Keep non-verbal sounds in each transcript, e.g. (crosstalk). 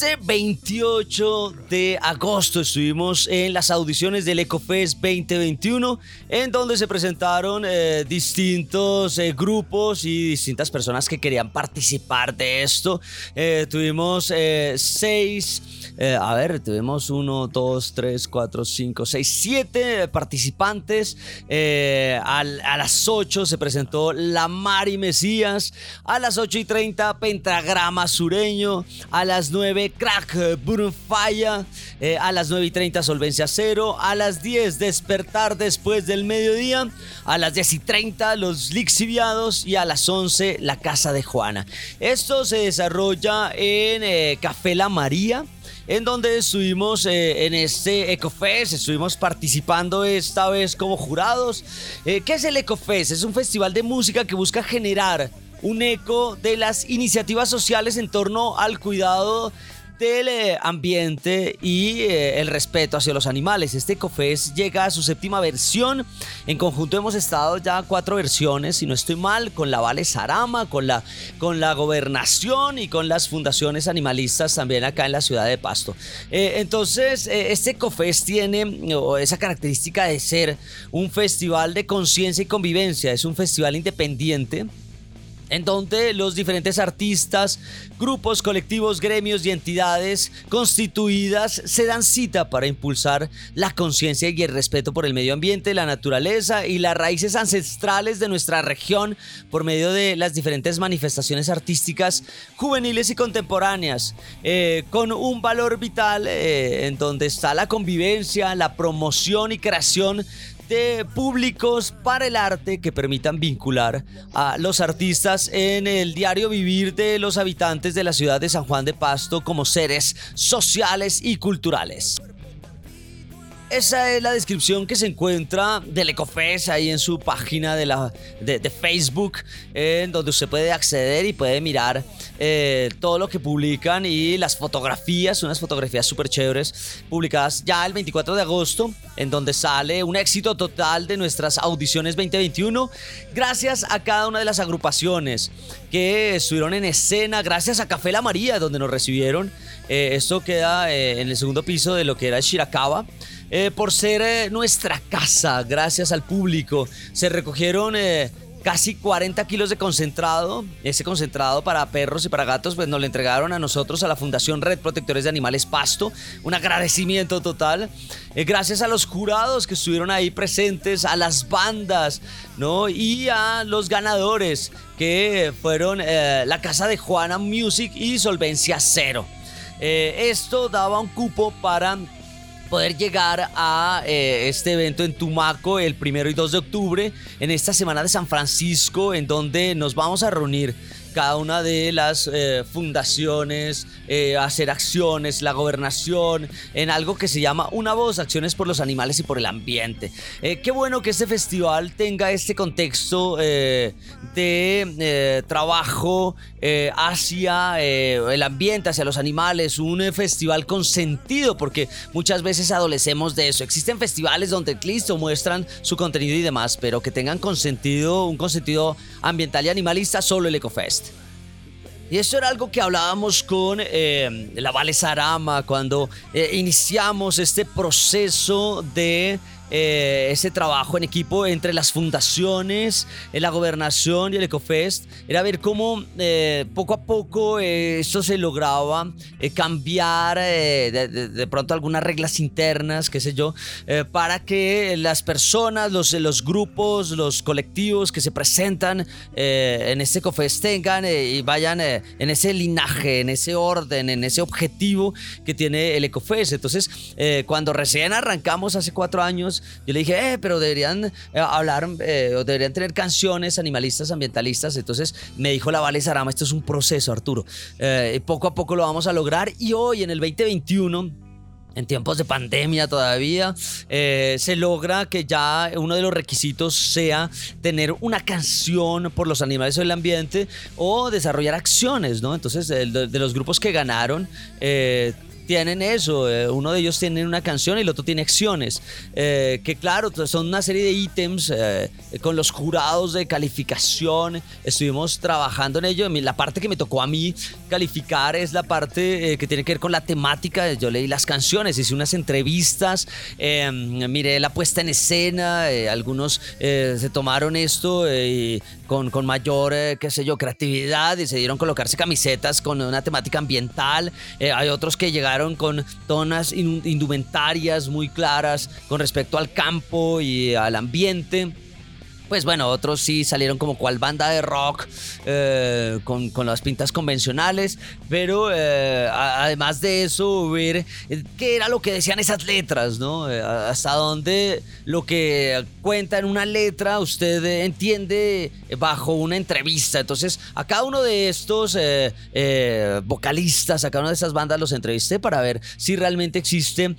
Este 28 de agosto estuvimos en las audiciones del EcoFest 2021, en donde se presentaron eh, distintos eh, grupos y distintas personas que querían participar de esto. Eh, tuvimos seis, a ver, tuvimos uno, dos, tres, cuatro, cinco, seis, siete participantes. a las 8 se presentó La Mari Mesías, a las 8 y 30 Pentagrama Sureño, a las 9 Crack eh, Burunfaya, eh, a las 9 y 30 Solvencia Cero, a las 10 Despertar después del mediodía, a las 10 y 30 Los Lixiviados. Y a las 11 La Casa de Juana. Esto se desarrolla en eh, Café La María en donde estuvimos en este Ecofest, estuvimos participando esta vez como jurados. ¿Qué es el Ecofest? Es un festival de música que busca generar un eco de las iniciativas sociales en torno al cuidado del eh, ambiente y eh, el respeto hacia los animales. Este COFES llega a su séptima versión. En conjunto hemos estado ya cuatro versiones, si no estoy mal, con la Vale Sarama, con la, con la gobernación y con las fundaciones animalistas también acá en la ciudad de Pasto. Eh, entonces, este COFES tiene esa característica de ser un festival de conciencia y convivencia. Es un festival independiente en donde los diferentes artistas, grupos, colectivos, gremios y entidades constituidas se dan cita para impulsar la conciencia y el respeto por el medio ambiente, la naturaleza y las raíces ancestrales de nuestra región por medio de las diferentes manifestaciones artísticas juveniles y contemporáneas, eh, con un valor vital eh, en donde está la convivencia, la promoción y creación públicos para el arte que permitan vincular a los artistas en el diario vivir de los habitantes de la ciudad de San Juan de Pasto como seres sociales y culturales. Esa es la descripción que se encuentra del Ecofest ahí en su página de, la, de, Facebook, en donde usted puede acceder y puede mirar eh, todo lo que publican y las fotografías, unas fotografías súper chéveres, publicadas ya el 24 de agosto, en donde sale un éxito total de nuestras audiciones 2021, gracias a cada una de las agrupaciones que estuvieron en escena, gracias a Café La María, donde nos recibieron. Eh, esto queda eh, en el segundo piso de lo que era Shirakawa. Eh, por ser eh, nuestra casa, gracias al público. Se recogieron eh, casi 40 kilos de concentrado. Ese concentrado para perros y para gatos, pues nos lo entregaron a nosotros, a la Fundación Red Protectores de Animales Pasto. Un agradecimiento total. gracias a los jurados que estuvieron ahí presentes, a las bandas, ¿no? Y a los ganadores, que fueron la Casa de Juana Music y Solvencia Cero. esto daba un cupo para poder llegar a eh, este evento en Tumaco el primero y 2 de octubre, en esta semana de San Francisco, en donde nos vamos a reunir cada una de las eh, fundaciones, eh, hacer acciones, la gobernación, en algo que se llama Una Voz, Acciones por los Animales y por el Ambiente. Eh, qué bueno que este festival tenga este contexto de trabajo hacia el ambiente, hacia los animales, un festival con sentido, porque muchas veces adolecemos de eso. Existen festivales donde listo muestran su contenido y demás, pero que tengan consentido, un consentido ambiental y animalista, solo el EcoFest. Y eso era algo que hablábamos con eh, la Vale Sarama cuando eh, iniciamos este proceso de eh, ese trabajo en equipo entre las fundaciones, la gobernación y el Ecofest, era ver cómo eh, poco a poco eh, esto se lograba cambiar de, pronto algunas reglas internas, qué sé yo, para que las personas, los, los grupos, los colectivos que se presentan en este Ecofest tengan y vayan en ese linaje, en ese orden, en ese objetivo que tiene el Ecofest. Entonces, cuando recién arrancamos hace cuatro años, yo le dije, eh, pero deberían eh, hablar eh, o deberían tener canciones animalistas, ambientalistas. Entonces me dijo la Vale Sarama, esto es un proceso, Arturo. Eh, poco a poco lo vamos a lograr y hoy en el 2021 en tiempos de pandemia todavía, se logra que ya uno de los requisitos sea tener una canción por los animales o el ambiente o desarrollar acciones, ¿no? Entonces, de, de los grupos que ganaron, tienen eso. Eh, uno de ellos tiene una canción y el otro tiene acciones. Eh, que claro, son una serie de ítems eh, con los jurados de calificación. Estuvimos trabajando en ello. La parte que me tocó a mí calificar es la parte que tiene que ver con la temática. Yo leí las canciones, hice unas entrevistas, miré la puesta en escena. algunos se tomaron esto con, con mayor, qué sé yo, creatividad y se dieron colocarse camisetas con una temática ambiental. hay otros que llegaron con tonas indumentarias muy claras con respecto al campo y al ambiente pues bueno, otros sí salieron como cual banda de rock eh, con, las pintas convencionales, pero eh, además de eso, ver eh, qué era lo que decían esas letras, ¿no? hasta dónde lo que cuenta en una letra usted entiende bajo una entrevista. Entonces, a cada uno de estos vocalistas, a cada una de esas bandas los entrevisté para ver si realmente existe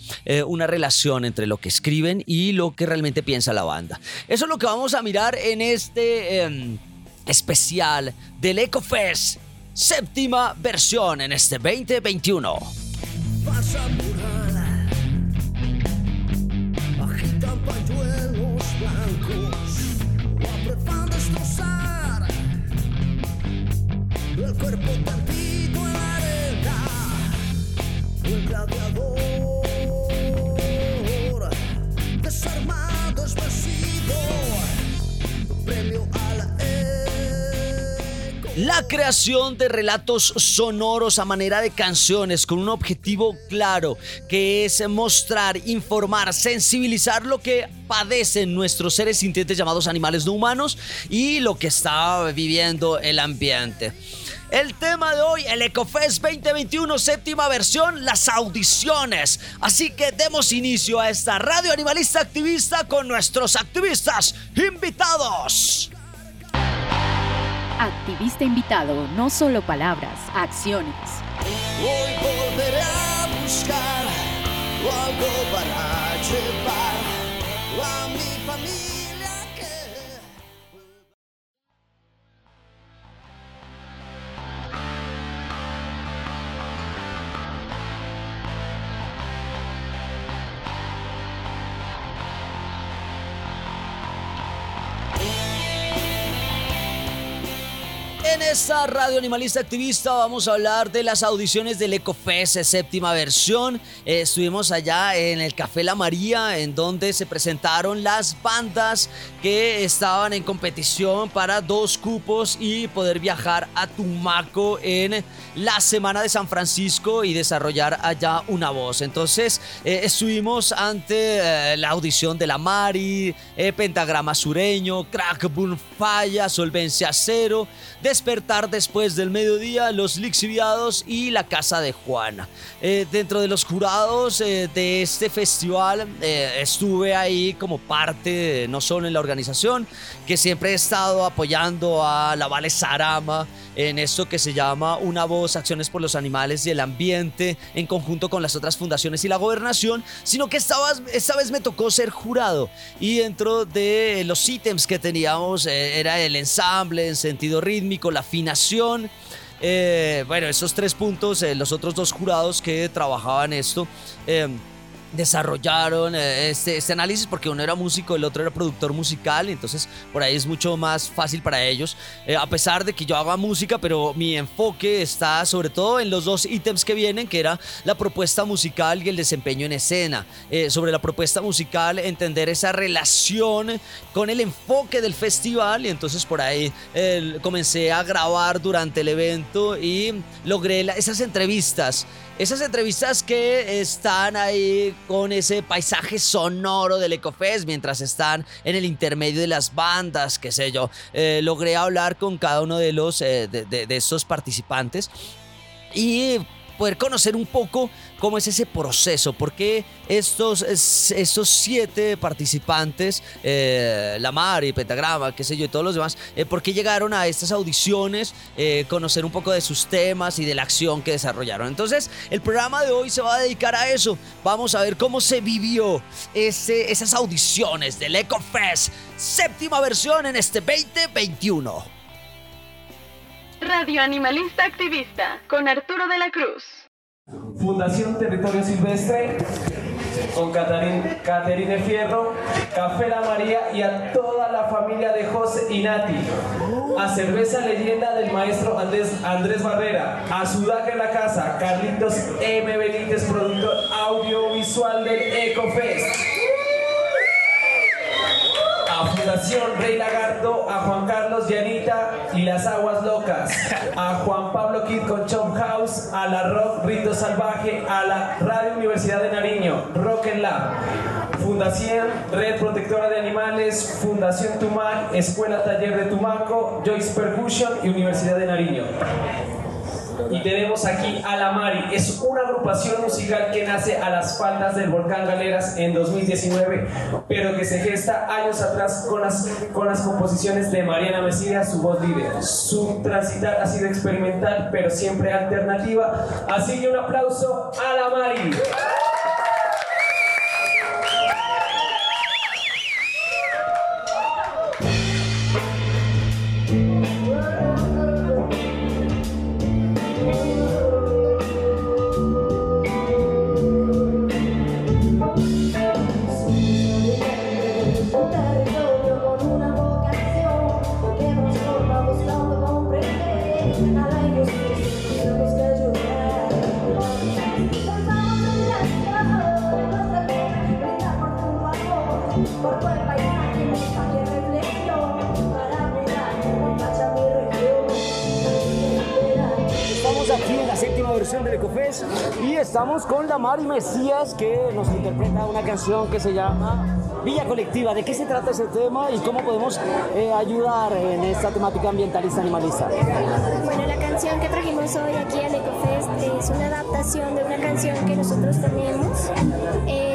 una relación entre lo que escriben y lo que realmente piensa la banda. Eso es lo que vamos a mirar en este em, especial del EcoFest, séptima versión en este 2021. La creación de relatos sonoros a manera de canciones con un objetivo claro, que es mostrar, informar, sensibilizar lo que padecen nuestros seres sintientes llamados animales no humanos y lo que está viviendo el ambiente. El tema de hoy, el EcoFest 2021, séptima versión, las audiciones. Así que demos inicio a esta radio animalista activista con nuestros activistas invitados. Activista invitado, no solo palabras, acciones. Hoy volveré a buscar algo para llevar a mi familia radio animalista activista vamos a hablar de las audiciones del EcoFest séptima versión. Estuvimos allá en el Café La María, en donde se presentaron las bandas que estaban en competición para dos cupos y poder viajar a Tumaco en la Semana de San Francisco y desarrollar allá una voz. Entonces eh, estuvimos ante eh, la audición de La Mari, eh, Pentagrama Sureño, Crack Falla, Solvencia Cero, Despertar después del mediodía, Los Lixiviados y La Casa de Juana. Eh, dentro de los jurados eh, de este festival eh, estuve ahí como parte, no solo en la organización, que siempre he estado apoyando a la Vale Sarama en esto que se llama Una Voz, Acciones por los Animales y el Ambiente, en conjunto con las otras fundaciones y la gobernación, sino que esta, vez- esta vez me tocó ser jurado y dentro de los ítems que teníamos eh, era el ensamble en sentido rítmico, la afinación. eh, bueno, esos tres puntos, eh, los otros dos jurados que trabajaban esto, eh, desarrollaron eh, este, este análisis porque uno era músico, el otro era productor musical, y entonces por ahí es mucho más fácil para ellos, eh, a pesar de que yo haga música, pero mi enfoque está sobre todo en los dos ítems que vienen, que era la propuesta musical y el desempeño en escena. Eh, sobre la propuesta musical, entender esa relación con el enfoque del festival, y entonces por ahí comencé a grabar durante el evento y logré esas entrevistas. Esas entrevistas que están ahí con ese paisaje sonoro del Ecofest mientras están en el intermedio de las bandas, qué sé yo. Eh, logré hablar con cada uno de los eh, de, estos participantes y poder conocer un poco cómo es ese proceso, porque estos, es- estos siete participantes, eh, Lamar y Pentagrama, qué sé yo, y todos los demás, eh, por qué llegaron a estas audiciones, eh, conocer un poco de sus temas y de la acción que desarrollaron. Entonces, el programa de hoy se va a dedicar a eso. Vamos a ver cómo se vivió ese, esas audiciones del EcoFest, séptima versión en este 2021. Radio Animalista Activista con Arturo de la Cruz. Fundación Territorio Silvestre, con Caterine Fierro, Café La María y a toda la familia de José y Nati. A Cerveza Leyenda del maestro Andrés, Andrés Barrera. A Sudaca en la Casa, Carlitos M. Benítez, productor audiovisual del EcoFest. A Rey Lagarto, a Juan Carlos Llanita y las Aguas Locas, a Juan Pablo Kid con Chop House, a la Rock Rito Salvaje, a la Radio Universidad de Nariño, Rock and Lab, Fundación Red Protectora de Animales, Fundación Tumac, Escuela Taller de Tumaco, Joyce Percussion y Universidad de Nariño. Y tenemos aquí a La Mari, es una agrupación musical que nace a las faldas del volcán Galeras en 2019, pero que se gesta años atrás con las, con las composiciones de Mariana Mesía, su voz líder. Su transitar ha sido experimental, pero siempre alternativa. Así que un aplauso a La Mari. Versión del Ecofest y estamos con la Mari Mesías que nos interpreta una canción que se llama Villa Colectiva. ¿De qué se trata ese tema y cómo podemos eh, ayudar en esta temática ambientalista animalista? Bueno, la canción que trajimos hoy aquí al EcoFest es una adaptación de una canción que nosotros tenemos. Eh,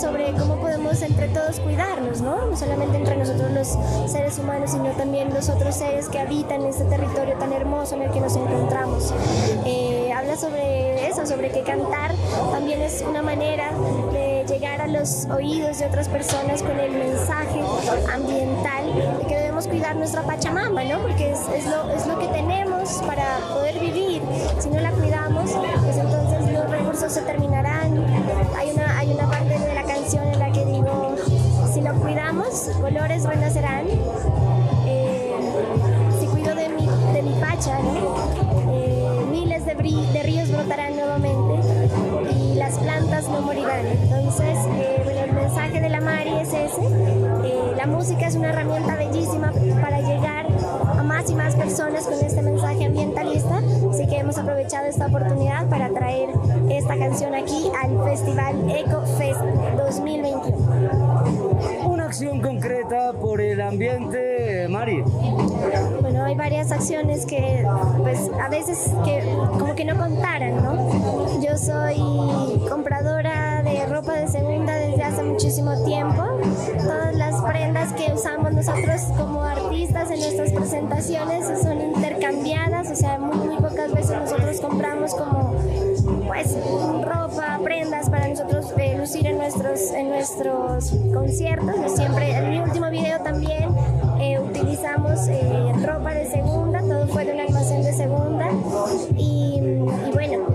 sobre cómo podemos entre todos cuidarnos, ¿no? No solamente entre nosotros los seres humanos, sino también los otros seres que habitan este territorio tan hermoso en el que nos encontramos. Eh, habla sobre eso, sobre que cantar también es una manera de llegar a los oídos de otras personas con el mensaje ambiental de que debemos cuidar nuestra Pachamama, ¿no? Porque es, es lo, es lo que tenemos para poder vivir. Si no la cuidamos, pues entonces los recursos se terminarán. Hay una, hay una cuidamos, colores renacerán. Eh, si cuido de mi, de mi Pacha. Eh, miles de, ríos brotarán nuevamente y las plantas no morirán. Entonces, eh, el mensaje de la Mari es ese. Eh, la música es una herramienta bellísima para llegar a más y más personas con este mensaje ambientalista, así que hemos aprovechado esta oportunidad para traer esta canción aquí al Festival Eco Fest 2021. Acción concreta por el ambiente, Mari. Bueno, hay varias acciones que, pues, a veces que como que no contaran, ¿no? Yo soy compradora de ropa de segunda desde hace muchísimo tiempo. Todas las prendas que usamos nosotros como artistas en nuestras presentaciones son intercambiadas, o sea, muy, en nuestros conciertos. Siempre, en mi último video también eh, utilizamos eh, ropa de segunda, todo fue de un almacén de segunda. Y, y bueno,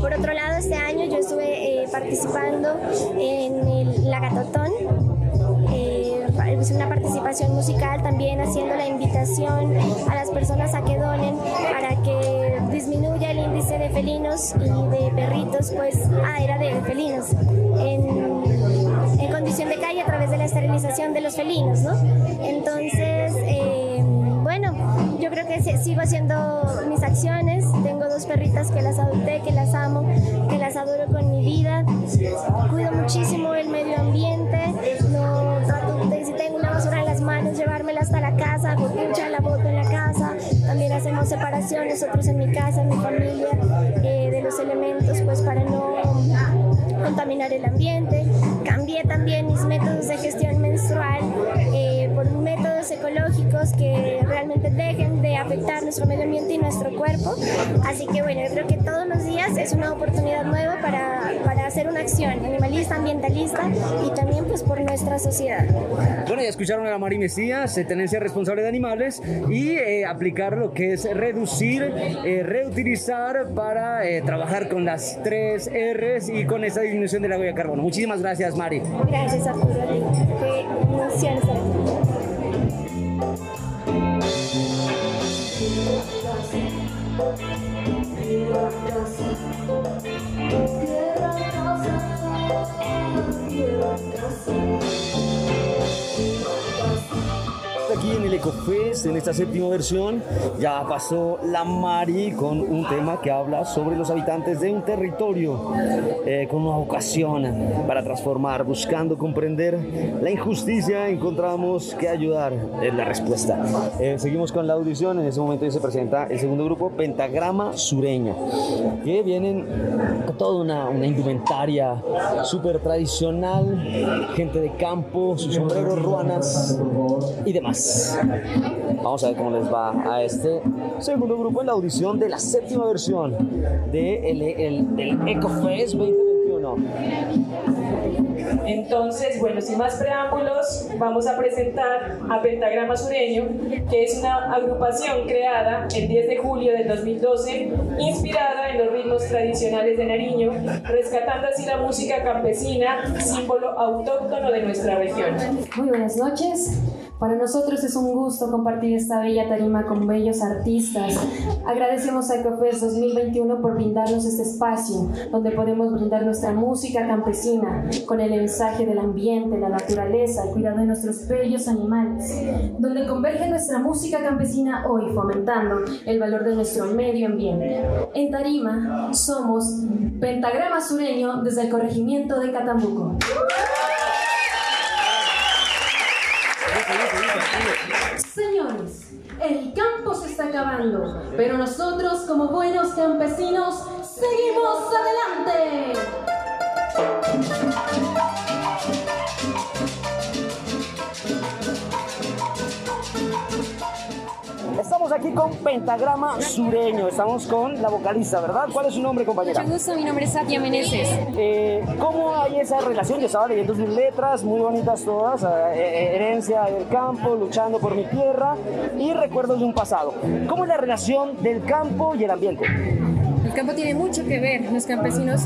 por otro lado, este año yo estuve eh, participando en el Lagatotón. Eh, es una participación musical también haciendo la invitación a las personas a que donen para que disminuya el índice de felinos y de perritos, pues, ah, era de felinos, en de calle a través de la esterilización de los felinos, ¿no? Entonces, eh, bueno, yo creo que sigo haciendo mis acciones. Tengo dos perritas que las adopté, que las amo, que las adoro con mi vida. Cuido muchísimo el medio ambiente. No trato de, si tengo una basura en las manos, llevármela hasta la casa, ducha, la boto en la casa. También hacemos separación nosotros en mi casa, en mi familia, eh, de los elementos, pues para no contaminar el ambiente. Cambié también mis métodos de gestión menstrual eh, métodos ecológicos que realmente dejen de afectar nuestro medio ambiente y nuestro cuerpo. Así que bueno, yo creo que todos los días es una oportunidad nueva para, para hacer una acción animalista, ambientalista y también pues por nuestra sociedad. Bueno, ya escucharon a la Mari Mesías, tenencia responsable de animales y eh, aplicar lo que es reducir, eh, reutilizar para eh, trabajar con las tres R's y con esa disminución de la huella de carbono. Muchísimas gracias, Mari. Gracias Arturo. Qué emoción estar aquí. Aquí en el Ecofest, en esta séptima versión, ya pasó la Mari con un tema que habla sobre los habitantes de un territorio eh, con una vocación para transformar, buscando comprender la injusticia, encontramos que ayudar es la respuesta. Eh, seguimos con la audición, en ese momento se presenta el segundo grupo, Pentagrama Sureño, que vienen con toda una, una indumentaria súper tradicional, gente de campo, sus sombreros ruanas y demás. Vamos a ver cómo les va a este segundo grupo en la audición de la séptima versión de el, el- del EcoFest 2021. Entonces, bueno, sin más preámbulos, vamos a presentar a Pentagrama Sureño, que es una agrupación creada el 10 de julio del 2012, inspirada en los ritmos tradicionales de Nariño, rescatando así la música campesina, símbolo autóctono de nuestra región. Muy buenas noches. Para nosotros es un gusto compartir esta bella tarima con bellos artistas. Agradecemos a Ecofest 2021 por brindarnos este espacio donde podemos brindar nuestra música campesina con el paisaje del ambiente, la naturaleza, el cuidado de nuestros bellos animales, donde converge nuestra música campesina hoy fomentando el valor de nuestro medio ambiente. En Tarima somos Pentagrama Sureño desde el corregimiento de Catambuco. El campo se está acabando, pero nosotros como buenos campesinos seguimos adelante. Aquí con Pentagrama Sureño, estamos con la vocalista, ¿verdad? ¿Cuál es su nombre, compañera? Mucho gusto, mi nombre es Satia Meneses. Eh, ¿Cómo hay esa relación? Yo estaba leyendo sus letras, muy bonitas todas, eh, eh, herencia del campo, luchando por mi tierra y recuerdos de un pasado. ¿Cómo es la relación del campo y el ambiente? El campo tiene mucho que ver. Los campesinos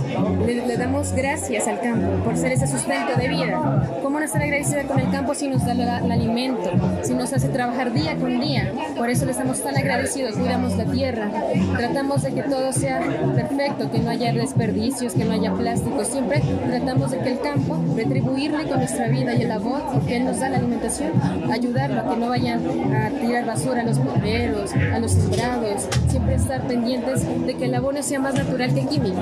le, le damos gracias al campo por ser ese sustento de vida. ¿Cómo no estar agradecida con el campo si nos da la- el alimento, si nos hace trabajar día con día? Por eso le estamos tan agradecidos. Cuidamos la tierra, tratamos de que todo sea perfecto, que no haya desperdicios, que no haya plástico. Siempre tratamos de que el campo, retribuirle con nuestra vida y el labor, porque él nos da la alimentación, ayudarlo a que no vayan a tirar basura a los bomberos, a los sembrados. Siempre estar pendientes de que el abono sea más natural que químico.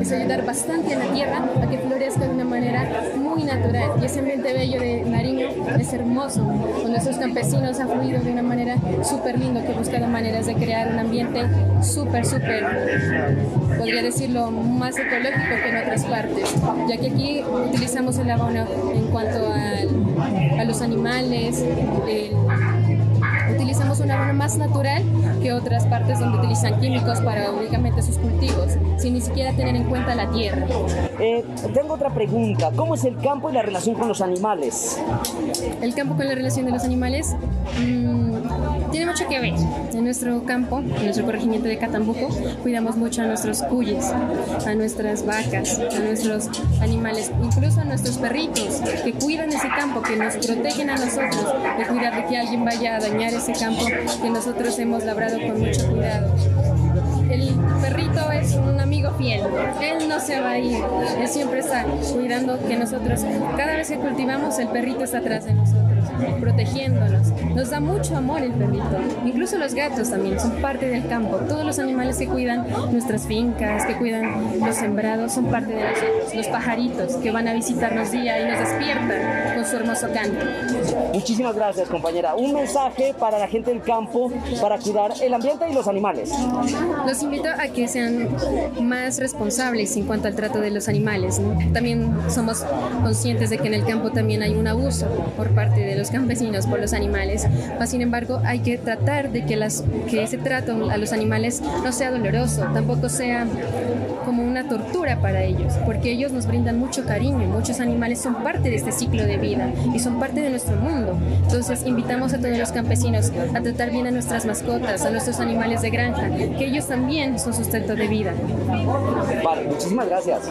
Es ayudar bastante a la tierra a que florezca de una manera muy natural. Y ese ambiente bello de Nariño es hermoso. Con nuestros campesinos ha fluido de una manera súper lindo que busca maneras de crear un ambiente súper, súper, podría decirlo, más ecológico que en otras partes. Ya que aquí utilizamos el abono en cuanto a los animales, el- utilizamos un abono más natural que otras partes donde utilizan químicos para únicamente sus cultivos, sin ni siquiera tener en cuenta la tierra. Eh, tengo otra pregunta. ¿Cómo es el campo y la relación con los animales? El campo con la relación de los animales mm, tiene mucho que ver. En nuestro campo, en nuestro corregimiento de Catambuco, cuidamos mucho a nuestros cuyes, a nuestras vacas, a nuestros animales, incluso a nuestros perritos que cuidan ese campo, que nos protegen a nosotros de cuidar de que alguien vaya a dañar ese campo que nosotros hemos labrado con mucho cuidado. El perrito es un amigo fiel, él no se va a ir, él siempre está cuidando que nosotros, cada vez que cultivamos, el perrito está atrás de nosotros, protegiéndonos. Nos da mucho amor el perrito, incluso los gatos también son parte del campo. Todos los animales que cuidan nuestras fincas, que cuidan los sembrados, son parte de nosotros. Los pajaritos que van a visitarnos día y nos despiertan con su hermoso canto. Muchísimas gracias, compañera. Un mensaje para la gente del campo para cuidar el ambiente y los animales. Los invito a que sean más responsables en cuanto al trato de los animales. ¿no? También somos conscientes de que en el campo también hay un abuso por parte de los campesinos por los animales. Mas, sin embargo, hay que tratar de que, las, que ese trato a los animales no sea doloroso, tampoco sea como una tortura para ellos, porque ellos nos brindan mucho cariño. Muchos animales son parte de este ciclo de vida y son parte de nuestro mundo. Entonces, invitamos a todos los campesinos a tratar bien a nuestras mascotas, a nuestros animales de granja, que ellos también son sustento de vida. Vale, muchísimas gracias.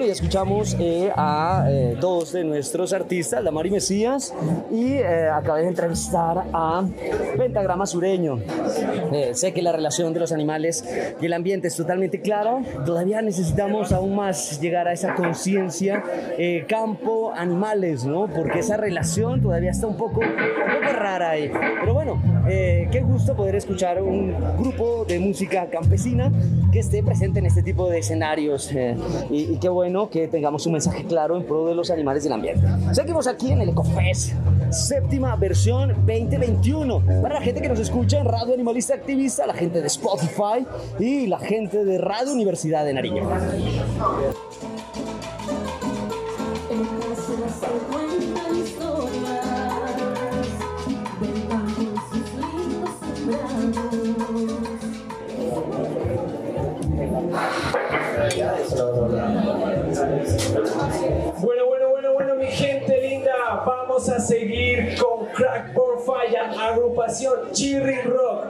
Bueno, ya escuchamos eh, a eh, dos de nuestros artistas, la Mari Mesías, y eh, acabé de entrevistar a Pentagrama Sureño. Eh, sé que la relación de los animales y el ambiente es totalmente clara. Todavía necesitamos aún más llegar a esa conciencia eh, campo-animales, ¿no? Porque esa relación todavía está un poco, un poco rara ahí. Pero bueno, eh, qué gusto poder escuchar un grupo de música campesina que esté presente en este tipo de escenarios. eh, y, y qué bueno que tengamos un mensaje claro en pro de los animales del ambiente. Seguimos aquí en el Ecofest, séptima versión 2021. Para la gente que nos escucha en Radio Animalista Activista, la gente de Spotify y la gente de Radio Universidad de Nariño. Vamos a seguir con Crackboard Falla, agrupación Chirri Rock,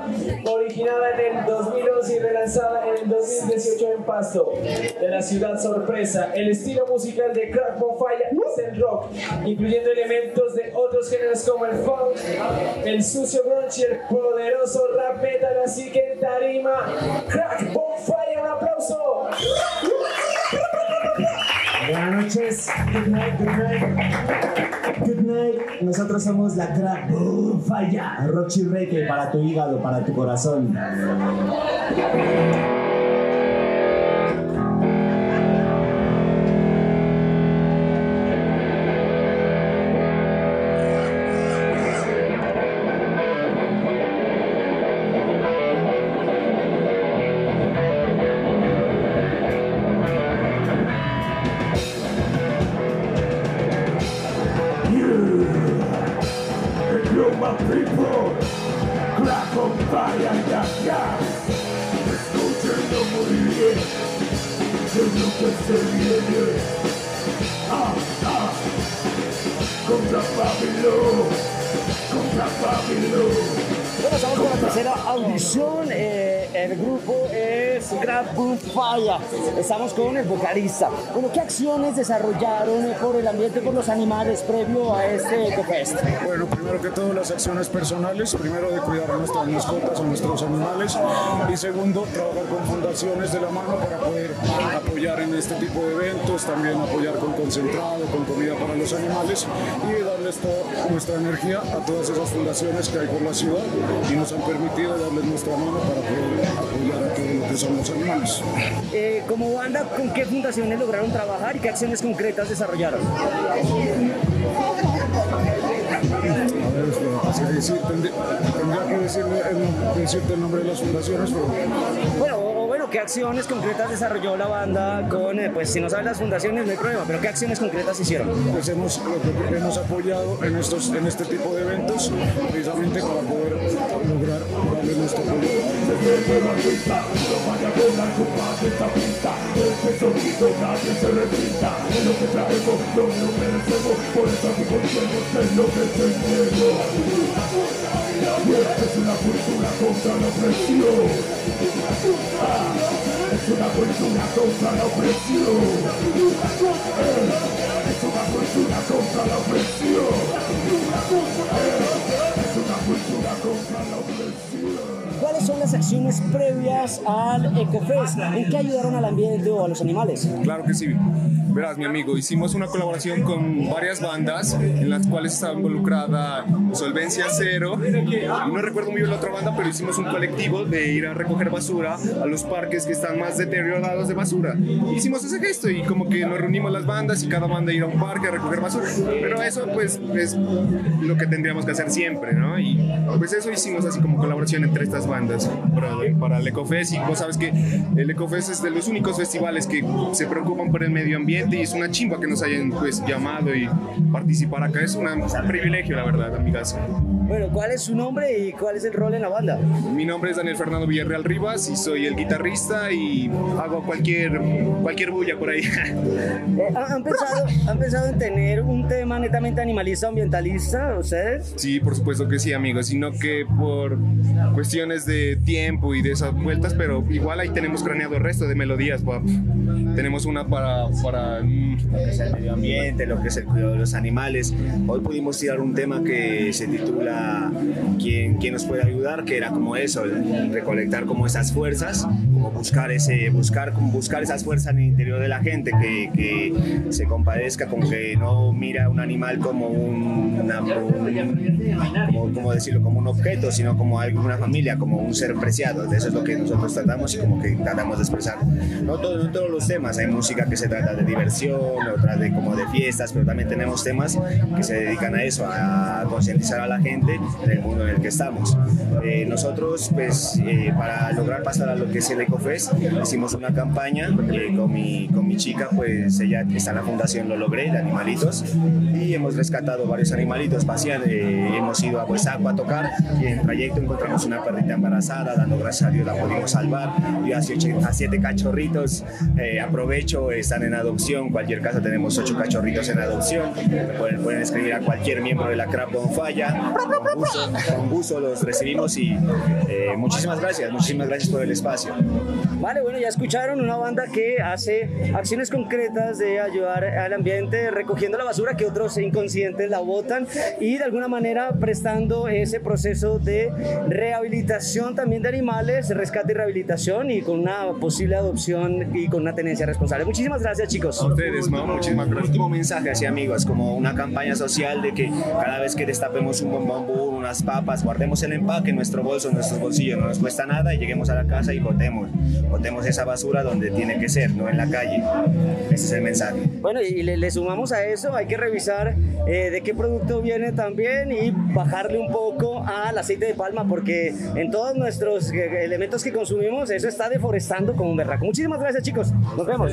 originada en el 2011 y relanzada en el 2018 en Pasto, de la ciudad sorpresa. El estilo musical de Crack Falla es el rock, incluyendo elementos de otros géneros como el funk, el sucio grunge el poderoso rap metal. Así que en tarima, Crack Falla, un aplauso. Buenas noches. Good night, good night. Good night. Nosotros somos la crack. Falla. Roxy Reggae para tu hígado, para tu corazón. Bueno, estamos con la tercera audición. eh, el grupo es Grab Boom Fire. Estamos con el vocalista. Bueno, ¿qué acciones desarrollaron por el ambiente, por los animales previo a este EcoFest? Primero que todo las acciones personales, primero de cuidar a nuestras mascotas, a nuestros animales y segundo, trabajar con fundaciones de la mano para poder apoyar en este tipo de eventos, también apoyar con concentrado, con comida para los animales y darles toda nuestra energía a todas esas fundaciones que hay por la ciudad y nos han permitido darles nuestra mano para poder apoyar a todo lo que son los animales. Eh, como banda, ¿con qué fundaciones lograron trabajar y qué acciones concretas desarrollaron? A decir, tendría, tendría que el, decirte el nombre de las fundaciones, pero Bueno, o- o bueno, ¿qué acciones concretas desarrolló la banda con, eh, pues si no saben las fundaciones no hay problema, pero qué acciones concretas hicieron? pues hemos, hemos apoyado en, estos, en este tipo de eventos precisamente para poder lograr darle nuestro. Es una cultura contra la opresión. Ah, Es una cultura contra la opresión. Eh, Es una cultura contra la opresión. Eh, Es una cultura. ¿Cuáles son las acciones previas al EcoFest? ¿En qué ayudaron al ambiente o a los animales? Claro que sí. Verás, mi amigo, hicimos una colaboración con varias bandas en las cuales estaba involucrada Solvencia Cero no recuerdo muy bien la otra banda, pero hicimos un colectivo de ir a recoger basura a los parques que están más deteriorados de basura. Hicimos ese gesto y como que nos reunimos las bandas y cada banda ir a un parque a recoger basura. Pero eso pues es lo que tendríamos que hacer siempre, ¿no? Y pues eso hicimos así como colaboración entre estas bandas para, para el Ecofest y vos sabes que el Ecofest es de los únicos festivales que se preocupan por el medio ambiente y es una chimba que nos hayan pues llamado y participar acá. Es una- un privilegio, la verdad, amigas. Bueno, ¿cuál es su nombre y cuál es el rol en la banda? Mi nombre es Daniel Fernando Villarreal Rivas y soy el guitarrista y hago cualquier, cualquier bulla por ahí. (laughs) Eh, ¿han, pensado, ¿Han pensado en tener un tema netamente animalista o ambientalista ustedes? Sí, por supuesto que sí, amigos, sino que por cuestiones de tiempo y de esas vueltas, pero igual ahí tenemos craneado el resto de melodías. Tenemos una para, para mm, lo que es el medio ambiente, lo que es el cuidado de los animales. Hoy pudimos tirar un tema que se titula ¿Quién, quién nos puede ayudar? Que era como eso, recolectar como esas fuerzas, como buscar, ese, buscar, como buscar esas fuerzas en el interior de la gente, que, que se compadezca, como que no mira a un animal como un, una- un- como, como decirlo, como un objeto, sino como algo, una familia, como un ser preciado. Eso es lo que nosotros tratamos y como que tratamos de expresar. No, todo- no todos los temas, hay música que se trata de diversión, otras de como de fiestas, pero también tenemos temas que se dedican a eso, a concientizar a la gente del mundo en el que estamos. Eh, nosotros, pues, eh, para lograr pasar a lo que es el EcoFest, hicimos una campaña eh, con, mi, con mi chica, pues ella está en la fundación Lo Logré, de animalitos, y hemos rescatado varios animalitos, pasean, eh, hemos ido a Huesaco a tocar, y en el trayecto encontramos una perrita embarazada, dando gracias a Dios la pudimos salvar, y siete, a siete cachorritos, eh, aprovecho, están en adopción, en cualquier caso tenemos ocho cachorritos en adopción, pueden, pueden escribir a cualquier miembro de la Crap Falla, con gusto, con gusto los recibimos y eh, muchísimas gracias, muchísimas gracias por el espacio. Vale, bueno, ya escucharon una banda que hace acciones concretas de ayudar al ambiente, recogiendo la basura que otros inconscientes la botan y de alguna manera prestando ese proceso de rehabilitación también de animales, rescate y rehabilitación y con una posible adopción y con una tenencia responsable. Muchísimas gracias, chicos. A ustedes, ¿no? Muchísimas gracias. Último mensaje así amigos, como una campaña social de que cada vez que destapemos un bombón, unas papas, guardemos el empaque en nuestro bolso, en nuestros bolsillos, no nos cuesta nada y lleguemos a la casa y botemos, botemos esa basura donde tiene que ser, no en la calle. Ese es el mensaje. Bueno, y le, le sumamos a eso, hay que revisar eh, de qué producto viene también y bajarle un poco al aceite de palma, porque en todos nuestros eh, elementos que consumimos, eso está deforestando como un berraco. Muchísimas gracias, chicos. Nos vemos.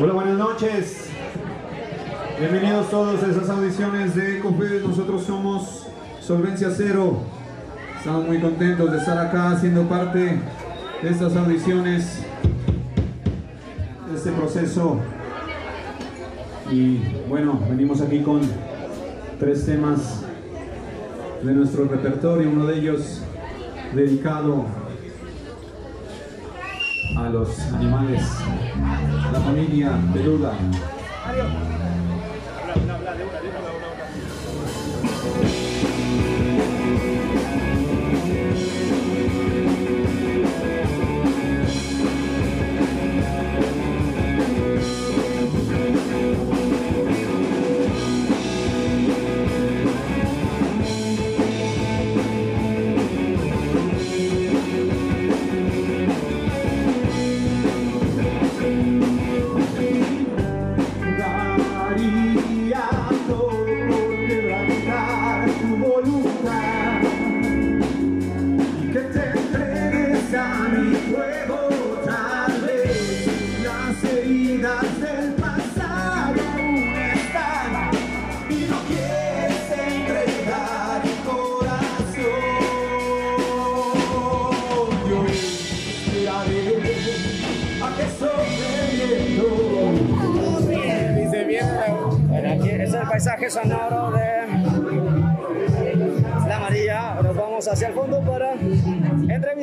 Hola, buenas noches. Bienvenidos todos a esas audiciones de Confes. Nosotros somos Solvencia Cero. Estamos muy contentos de estar acá siendo parte de estas audiciones, de este proceso. Y bueno, venimos aquí con tres temas de nuestro repertorio, uno de ellos dedicado a los animales, la familia peluda.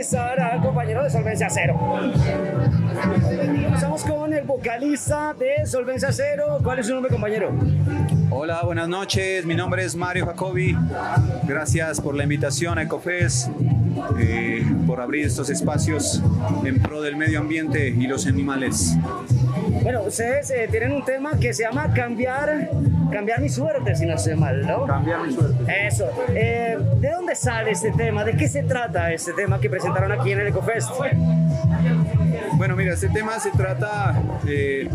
Entrevistar al compañero de Solvencia Cero. Estamos con el vocalista de Solvencia Cero. ¿Cuál es su nombre, compañero? Hola, buenas noches. Mi nombre es Mario Jacobi. Gracias por la invitación a Ecofes, eh, por abrir estos espacios en pro del medio ambiente y los animales. Bueno, ustedes eh, tienen un tema que se llama Cambiar, cambiar mi suerte, si no estoy mal, ¿no? Cambiar mi suerte. Eso. Eh, ¿De dónde sale este tema? ¿De qué se trata este tema que presentaron aquí en el EcoFest? Bueno, mira, este tema se trata, eh,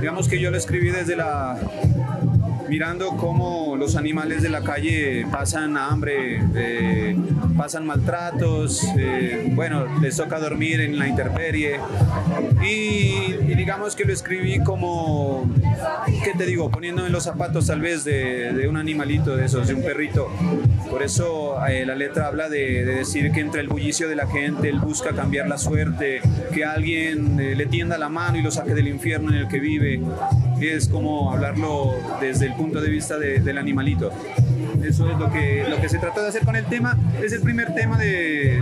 digamos que yo lo escribí desde la mirando cómo los animales de la calle pasan hambre, eh, pasan maltratos, eh, bueno, les toca dormir en la intemperie y, digamos que lo escribí como, ¿qué te digo? Poniéndome en los zapatos tal vez de, de un animalito de esos, de un perrito. Por eso eh, la letra habla de, de decir que entre el bullicio de la gente, él busca cambiar la suerte, que alguien eh, le tienda la mano y lo saque del infierno en el que vive. Es como hablarlo desde el punto de vista de- del animalito. Eso es lo que, lo que se trató de hacer con el tema. Es el primer tema de,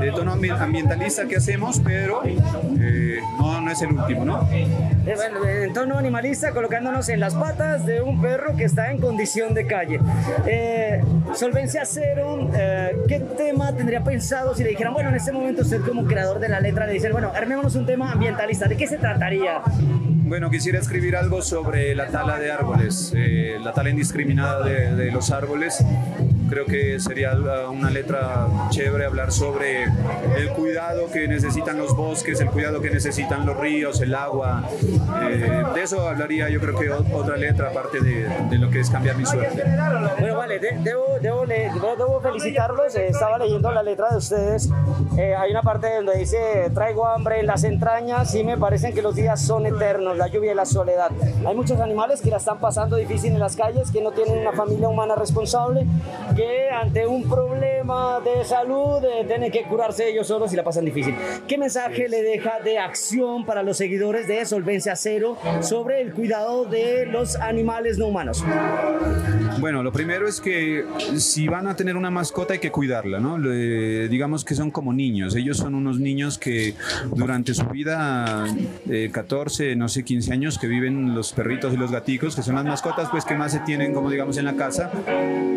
de tono ambi- ambientalista que hacemos, pero eh, no, no es el último, ¿no? Eh, en tono animalista, colocándonos en las patas de un perro que está en condición de calle. Eh, Solvencia Cero, eh, ¿qué tema tendría pensado si le dijeran, bueno, en este momento usted como creador de la letra le dicen, bueno, armémonos un tema ambientalista, ¿de qué se trataría? Bueno, quisiera escribir algo sobre la tala de árboles, eh, la tala indiscriminada de, de los árboles. Creo que sería uh, una letra chévere hablar sobre el cuidado que necesitan los bosques, el cuidado que necesitan los ríos, el agua. Eh, de eso hablaría yo creo que otra letra aparte de, de lo que es cambiar mi suerte. Bueno, vale, de- debo, debo- debo felicitarlos. eh, estaba leyendo la letra de ustedes. Eh, hay una parte donde dice: Traigo hambre en las entrañas y me parecen que los días son eternos, la lluvia y la soledad. Hay muchos animales que la están pasando difícil en las calles, que no tienen una familia humana responsable, que que ante un problema de salud eh, tienen que curarse ellos solos y la pasan difícil. ¿Qué mensaje le deja de acción para los seguidores de Solvencia Cero sobre el cuidado de los animales no humanos? Bueno, lo primero es que si van a tener una mascota hay que cuidarla, ¿no? Le- digamos que son como niños. Ellos son unos niños que durante su vida, eh, 14, no sé, 15 años, que viven los perritos y los gaticos, que son las mascotas, pues que más se tienen, como digamos, en la casa.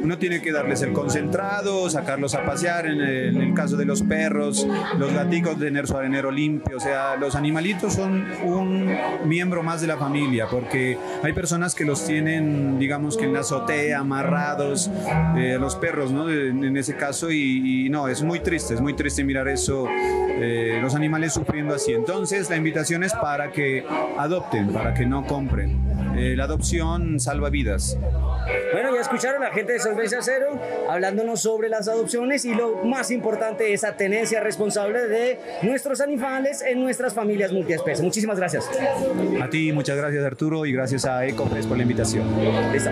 Uno tiene que darles el concentrado, sacarlos a pasear. En el, en el caso de los perros, los gaticos, tener su arenero limpio. O sea, los animalitos son un miembro más de la familia, porque hay personas que los tienen, digamos que en la azotea, amarrados, eh, los perros, ¿no? En, en ese caso, y, y no, es muy triste, es muy triste mirar eso, eh, los animales sufriendo así. Entonces, la invitación es para que adopten, para que no compren. Eh, la adopción salva vidas. Bueno, ya escucharon a la gente de Solvencia Cero hablándonos sobre las adopciones y lo más importante, esa tenencia responsable de nuestros animales en nuestras familias multiespecies. Muchísimas gracias. A ti, muchas gracias Arturo y gracias a Ecofres por la invitación. Listo.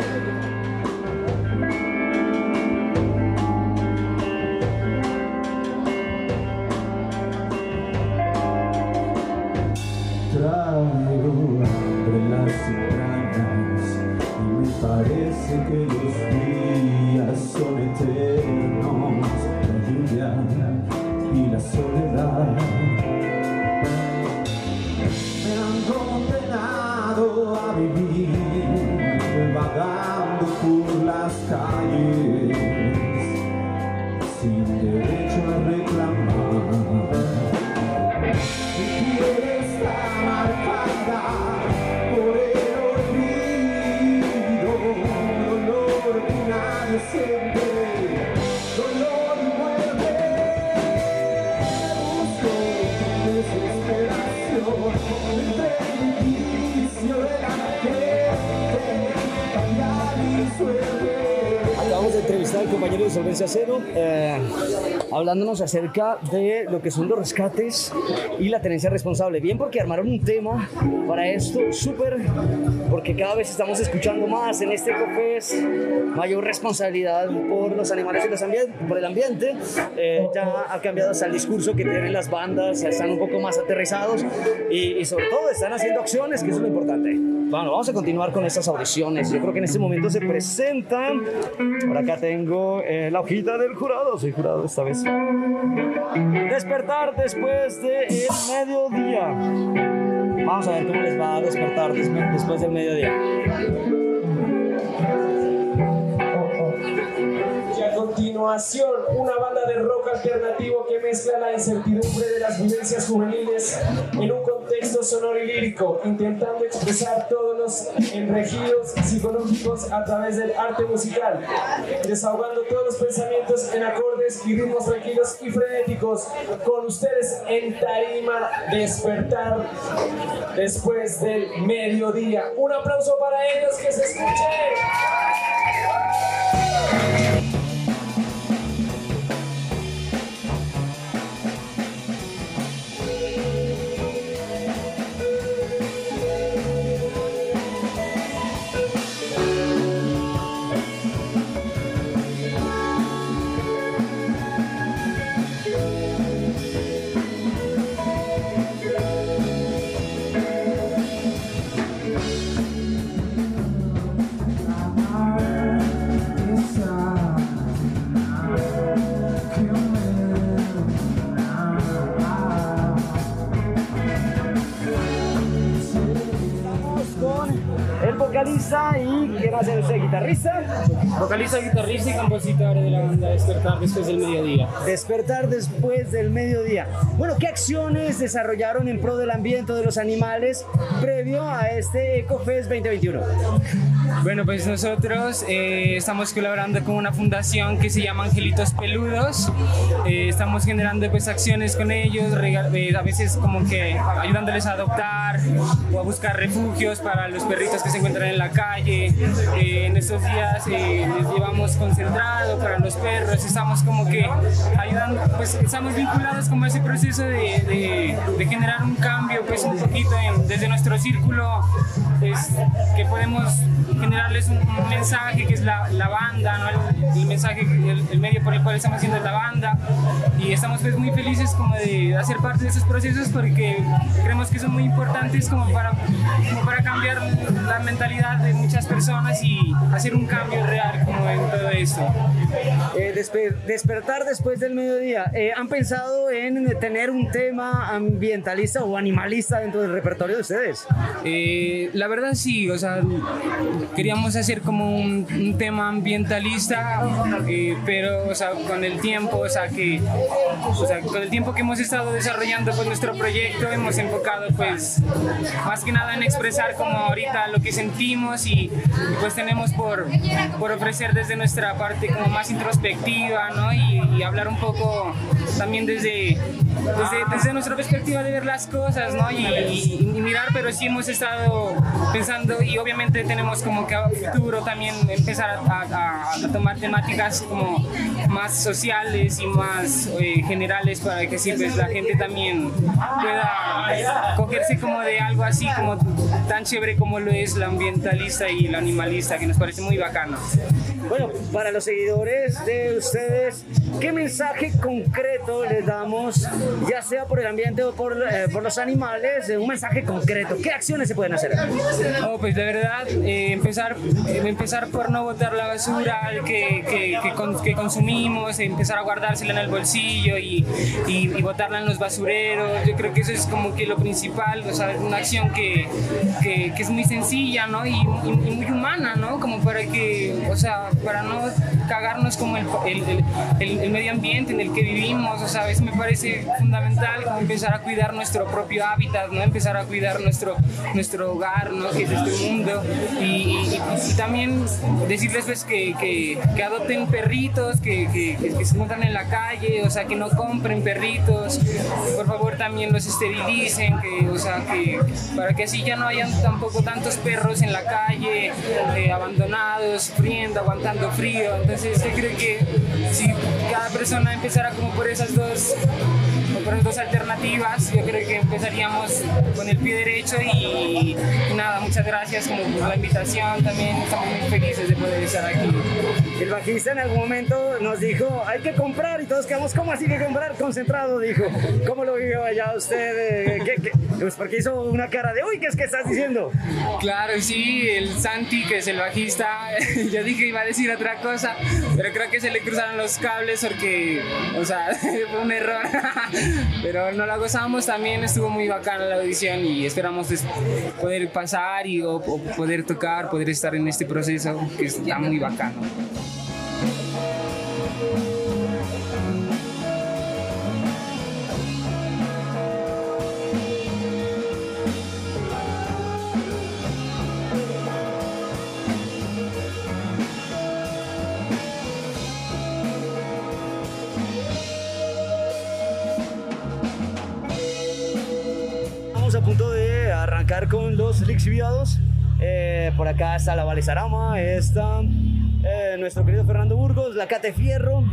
Solvencia Cero, eh, hablándonos acerca de lo que son los rescates y la tenencia responsable. Bien, porque armaron un tema para esto súper, porque cada vez estamos escuchando más en este COFES mayor responsabilidad por los animales y los por el ambiente. Eh, ya ha cambiado hasta el discurso que tienen las bandas, están un poco más aterrizados y, y sobre todo están haciendo acciones, que eso es lo importante. Bueno, vamos a continuar con estas audiciones. Yo creo que en este momento se presentan. Por acá tengo eh, la hojita del jurado. Soy jurado esta vez. Despertar después del mediodía. Vamos a ver cómo les va a despertar despe- después del mediodía. Una banda de rock alternativo que mezcla la incertidumbre de las vivencias juveniles en un contexto sonoro y lírico, intentando expresar todos los enregidos psicológicos a través del arte musical, desahogando todos los pensamientos en acordes y ritmos tranquilos y frenéticos. Con ustedes en Tarima Despertar después del mediodía. Un aplauso para ellos que se escuchen. Y ¿quién hace usted? ¿Guitarrista? Vocalista, guitarrista y compositor de la banda Despertar después del mediodía. Despertar después del mediodía. Bueno, ¿qué acciones desarrollaron en pro del ambiente de los animales previo a este EcoFest 2021? Bueno, pues nosotros eh, estamos colaborando con una fundación que se llama Angelitos Peludos. Eh, estamos generando pues acciones con ellos, eh, a veces como que ayudándoles a adoptar o a buscar refugios para los perritos que se encuentran en la calle. En estos días les llevamos concentrado para los perros. Estamos como que ayudando, pues estamos vinculados como a ese proceso de, generar un cambio, pues un poquito desde nuestro círculo, pues, que podemos generarles un, un mensaje que es la, la banda, ¿no? el, el mensaje, el, el medio por el cual estamos haciendo es la banda y estamos pues muy felices como de hacer parte de esos procesos porque creemos que son muy importantes como para, como para cambiar la mentalidad de muchas personas y hacer un cambio real como en todo esto. Eh, despe- despertar después del mediodía. Eh, ¿Han pensado en tener un tema ambientalista o animalista dentro del repertorio de ustedes? Eh, la verdad sí, o sea, queríamos hacer como un, tema ambientalista, eh, pero o sea, con el tiempo, o sea, que, o sea, con el tiempo que hemos estado desarrollando pues, nuestro proyecto, hemos enfocado pues más que nada en expresar como ahorita lo que sentimos y, pues tenemos por, por ofrecer desde nuestra parte como más introspectiva, ¿no? Y hablar un poco también desde, desde, desde nuestra perspectiva de ver las cosas, ¿no? Y, y- y mirar, pero sí hemos estado pensando y obviamente tenemos como que a futuro también empezar a, a- a tomar temáticas como más sociales y más eh, generales para que sí, pues la gente también pueda cogerse como de algo así como tan chévere como lo es la ambientalista y la animalista, que nos parece muy bacano. Bueno, para los seguidores de ustedes, ¿qué mensaje concreto les damos, ya sea por el ambiente o por, eh, los animales? Un mensaje concreto. ¿Qué acciones se pueden hacer? Oh, pues de verdad, eh, empezar, eh, empezar por no botar la basura que, que, que con- que consumimos, empezar a guardársela en el bolsillo y, y, botarla en los basureros. Yo creo que eso es como que lo principal, o sea, una acción que, es muy sencilla, ¿no? Y- y muy humana, ¿no? Como para que, o sea, para no cagarnos como el, el, el- el- medio ambiente en el que vivimos, o sea, a veces me parece fundamental como empezar a cuidar nuestro propio hábitat, ¿no? Empezar a cuidar nuestro, nuestro hogar, ¿no? Que es este mundo. Y, y- y también decirles pues que, que, que adopten perritos, que, que, se encuentran en la calle, o sea, que no compren perritos. Por favor también los esterilicen, que, o sea, que para que así ya no hayan tampoco tantos perros en la calle, eh, abandonados, friendo, aguantando frío. Entonces yo creo que si cada persona empezara como por esas dos esas dos alternativas, yo creo que empezaríamos con el pie derecho y, y nada, muchas gracias como por la invitación también, estamos muy felices de poder estar aquí. El bajista en algún momento nos dijo, hay que comprar y todos quedamos, ¿cómo así que comprar? Concentrado, dijo. ¿Cómo lo vivió allá usted? Eh, ¿qué- qué? Pues porque hizo una cara de, uy, ¿qué es que estás diciendo? Claro, sí, el Santi, que es el bajista, (laughs) yo dije que iba a decir otra cosa, pero creo que se le cruzaron los cables porque, o sea, (laughs) fue un error. Pero no la gozamos también, estuvo muy bacana la audición y esperamos poder pasar y o, o poder tocar, poder estar en este proceso que está muy bacano. Los. Eh, por acá está la Valesarama, está eh, nuestro querido Fernando Burgos, la Cate Fierro.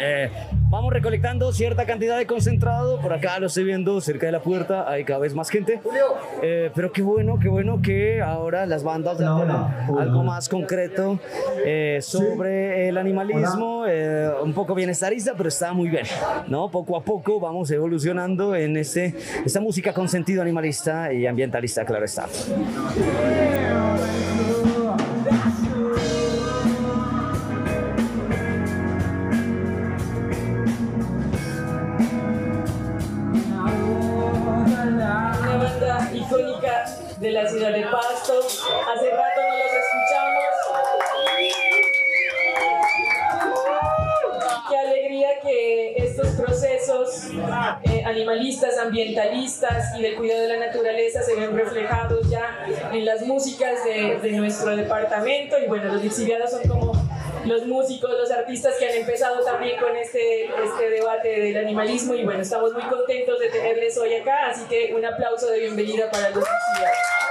Eh, vamos recolectando cierta cantidad de concentrado. Por acá lo estoy viendo cerca de la puerta, hay cada vez más gente. Eh, pero qué bueno, qué bueno que ahora las bandas ya tienen algo más concreto eh, sobre el animalismo, eh, un poco bienestarista, pero está muy bien. ¿no? Poco a poco vamos evolucionando en este, esta música con sentido animalista y ambientalista, claro está. Icónica de la ciudad de Pasto. Hace rato no los escuchamos. Qué alegría que estos procesos eh, animalistas, ambientalistas y del cuidado de la naturaleza se ven reflejados ya en las músicas de, de nuestro departamento. Y bueno, los lixiviados son como los músicos, los artistas que han empezado también con este, este debate del animalismo. Y bueno, estamos muy contentos de tenerles hoy acá, así que un aplauso de bienvenida para los lixiviados.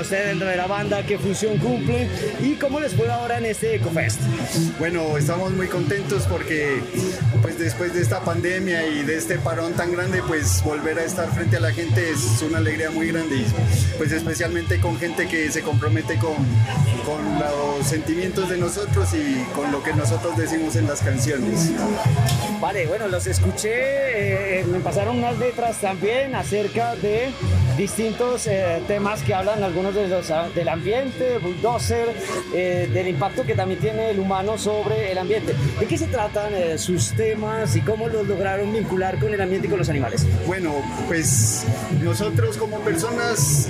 Bueno, usted dentro de la banda, ¿qué función cumple? ¿Y cómo les fue ahora en este EcoFest? Bueno, estamos muy contentos porque pues después de esta pandemia y de este parón tan grande, pues volver a estar frente a la gente es una alegría muy grande y pues especialmente con gente que se compromete con, con los sentimientos de nosotros y con lo que nosotros decimos en las canciones. Vale, bueno, los escuché, eh, me pasaron unas letras también acerca de distintos eh, temas que hablan algunos de los, ah, del ambiente, bulldozer, eh, del impacto que también tiene el humano sobre el ambiente. ¿De qué se tratan eh, sus temas y cómo los lograron vincular con el ambiente y con los animales? Bueno, pues nosotros como personas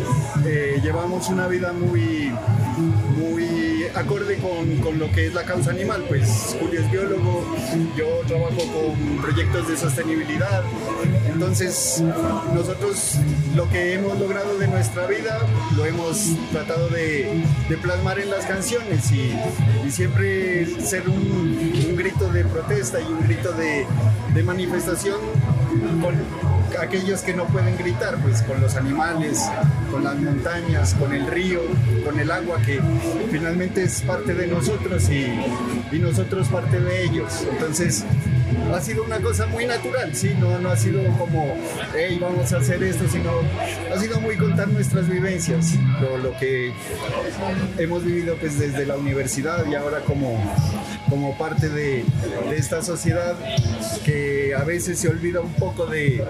eh, llevamos una vida muy, muy acorde con, con lo que es la causa animal. Pues Julio es biólogo, yo trabajo con proyectos de sostenibilidad. Entonces, nosotros lo que hemos logrado de nuestra vida lo hemos tratado de, de plasmar en las canciones y, y siempre ser un, un grito de protesta y un grito de, de manifestación aquellos que no pueden gritar, pues con los animales, con las montañas, con el río, con el agua que finalmente es parte de nosotros y, y nosotros parte de ellos. Entonces, ha sido una cosa muy natural, sí, no, no ha sido como, hey, vamos a hacer esto, sino ha sido muy contar nuestras vivencias, lo, lo que hemos vivido pues desde la universidad y ahora como, como parte de, esta sociedad que a veces se olvida un poco de,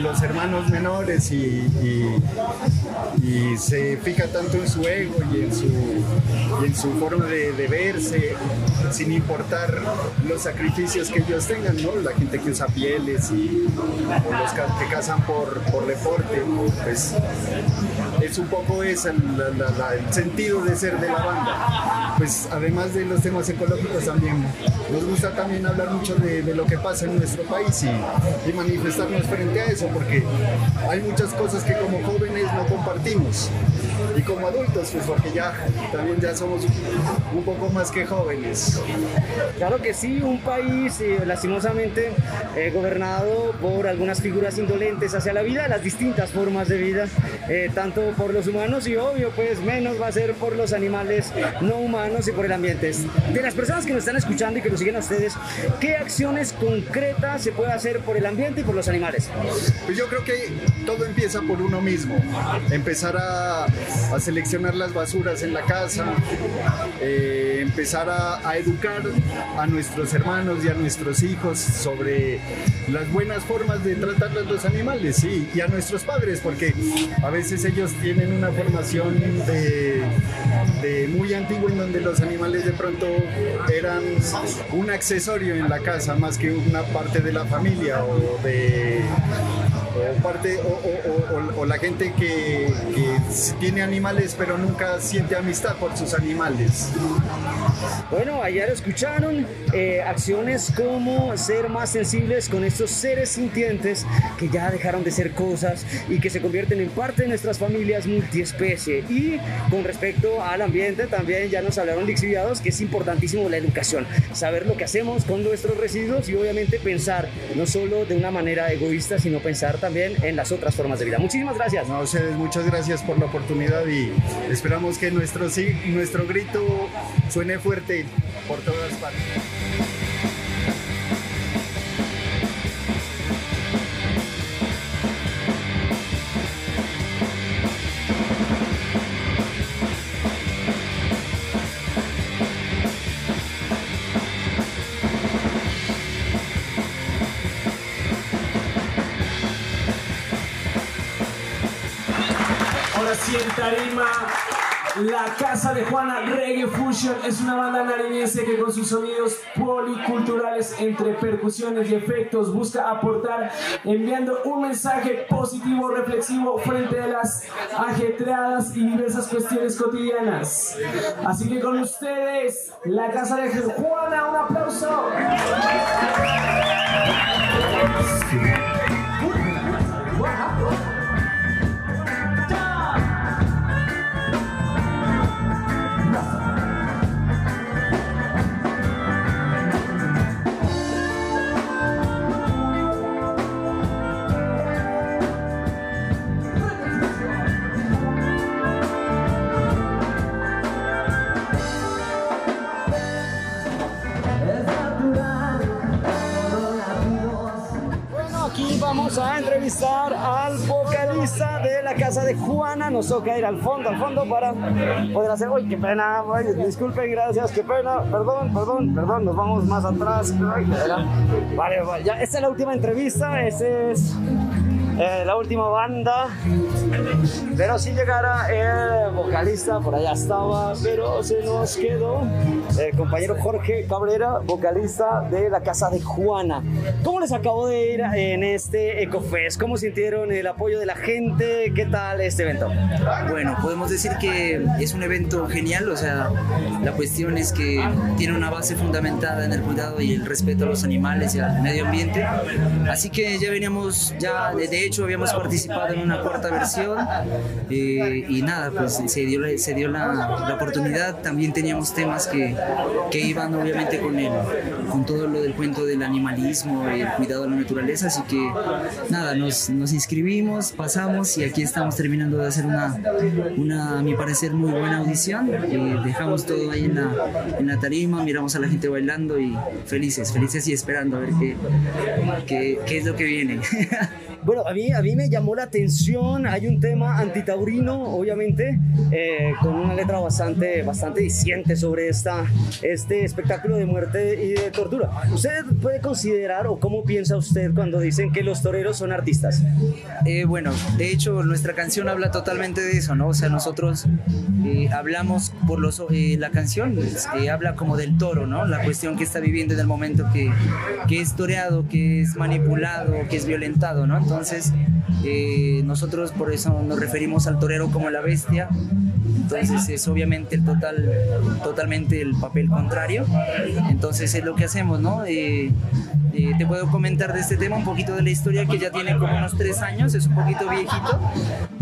los hermanos menores y, se fija tanto en su ego y en su, forma de, verse, sin importar los sacrificios que ellos tengan. La gente que usa pieles y o los que cazan por, por deporte, pues es un poco ese el, sentido de ser de la banda. Pues además de los temas ecológicos también nos gusta también hablar mucho de, lo que pasa en nuestro país y manifestarnos frente a eso, porque hay muchas cosas que como jóvenes no compartimos. Y como adultos, pues porque ya también ya somos un poco más que jóvenes. Claro que sí, un país eh, lastimosamente eh, gobernado por algunas figuras indolentes hacia la vida, las distintas formas de vida, eh, tanto por los humanos y obvio, pues menos va a ser por los animales no humanos y por el ambiente. De las personas que nos están escuchando y que nos siguen a ustedes, ¿qué acciones concretas se puede hacer por el ambiente y por los animales? Pues yo creo que todo empieza por uno mismo. Empezar a, a seleccionar las basuras en la casa, eh, empezar a, educar a nuestros hermanos y a nuestros hijos sobre las buenas formas de tratar a los animales sí, y a nuestros padres, porque a veces ellos tienen una formación de, de muy antigua en donde los animales de pronto eran un accesorio en la casa más que una parte de la familia o de o parte o, o- o- la gente que, que tiene animales pero nunca siente amistad por sus animales. Bueno, allá lo escucharon, eh, acciones como ser más sensibles con estos seres sintientes que ya dejaron de ser cosas y que se convierten en parte de nuestras familias multiespecie. Y con respecto al ambiente también ya nos hablaron lixiviados que es importantísimo la educación, saber lo que hacemos con nuestros residuos y obviamente pensar no solo de una manera egoísta, sino pensar también en las otras formas de vida. Muchísimas gracias. A ustedes muchas gracias por la oportunidad y esperamos que nuestro, nuestro grito suene fuerte por todas partes. La casa de Juana Reggae Fusion es una banda nariñense que con sus sonidos policulturales entre percusiones y efectos busca aportar enviando un mensaje positivo, reflexivo frente a las ajetreadas y diversas cuestiones cotidianas. Así que con ustedes, la casa de Juana, un aplauso. Vamos a entrevistar al vocalista de la casa de Juana. Nos toca ir al fondo, al fondo para poder hacer. ¡Uy, qué pena! Ay, disculpen, gracias, qué pena. Perdón, perdón, perdón, nos vamos más atrás. Vale, vale, ya, esta es la última entrevista. Esta es eh, la última banda. Pero si llegara el vocalista, por allá estaba, pero se nos quedó el compañero Jorge Cabrera, vocalista de la casa de Juana. ¿Cómo les acabo de ir en este EcoFest? ¿Cómo sintieron el apoyo de la gente? ¿Qué tal este evento? Bueno, podemos decir que es un evento genial, o sea, la cuestión es que tiene una base fundamentada en el cuidado y el respeto a los animales y al medio ambiente. Así que ya veníamos, ya de hecho habíamos participado en una cuarta versión eh, y nada, pues se dio, se dio la, la oportunidad. También teníamos temas que, que iban obviamente con, el, con todo lo del cuento del animalismo, el cuidado de la naturaleza. Así que nada, nos, nos inscribimos, pasamos y aquí estamos terminando de hacer una, una a mi parecer, muy buena audición. Eh, dejamos todo ahí en la, en la tarima, miramos a la gente bailando y felices, felices y esperando a ver qué, qué, qué es lo que viene. (laughs) Bueno, a mí, a mí me llamó la atención, hay un tema antitaurino, obviamente, eh, con una letra bastante, bastante diciente sobre esta, este espectáculo de muerte y de tortura. ¿Usted puede considerar o cómo piensa usted cuando dicen que los toreros son artistas? Eh, bueno, de hecho nuestra canción habla totalmente de eso, ¿no? O sea, nosotros eh, hablamos por los, eh, la canción eh, habla como del toro, ¿no? La cuestión que está viviendo en el momento que, que es toreado, que es manipulado, que es violentado, ¿no? Entonces eh, nosotros por eso nos referimos al torero como la bestia. Entonces es obviamente el total, totalmente el papel contrario. Entonces es lo que hacemos, ¿no? Eh, eh, te puedo comentar de este tema un poquito de la historia que ya tiene como unos tres años, es un poquito viejito,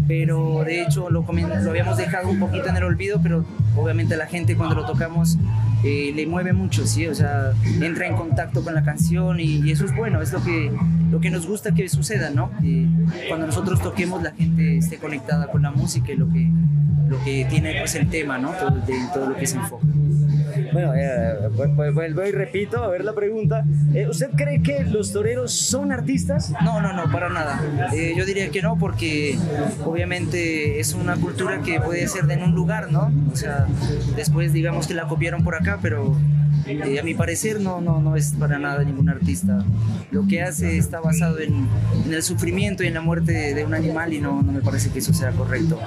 pero de hecho lo, lo habíamos dejado un poquito en el olvido, pero obviamente la gente cuando lo tocamos eh, le mueve mucho, ¿sí? O sea, entra en contacto con la canción y, y eso es bueno, es lo que, lo que nos gusta que suceda, ¿no? Eh, cuando nosotros toquemos la gente esté conectada con la música y lo que, lo que tiene pues el tema, ¿no? Todo, de, todo lo que se enfoca. Bueno, eh, vu- vu- vuelvo y repito, a ver la pregunta. Eh, ¿Usted cree que los toreros son artistas? No, no, no, para nada. Eh, yo diría que no, porque obviamente es una cultura que puede ser de en un lugar, ¿no? O sea, después digamos que la copiaron por acá, pero eh, a mi parecer no, no, no es para nada ningún artista. Lo que hace está basado en, en el sufrimiento y en la muerte de un animal y no, no me parece que eso sea correcto.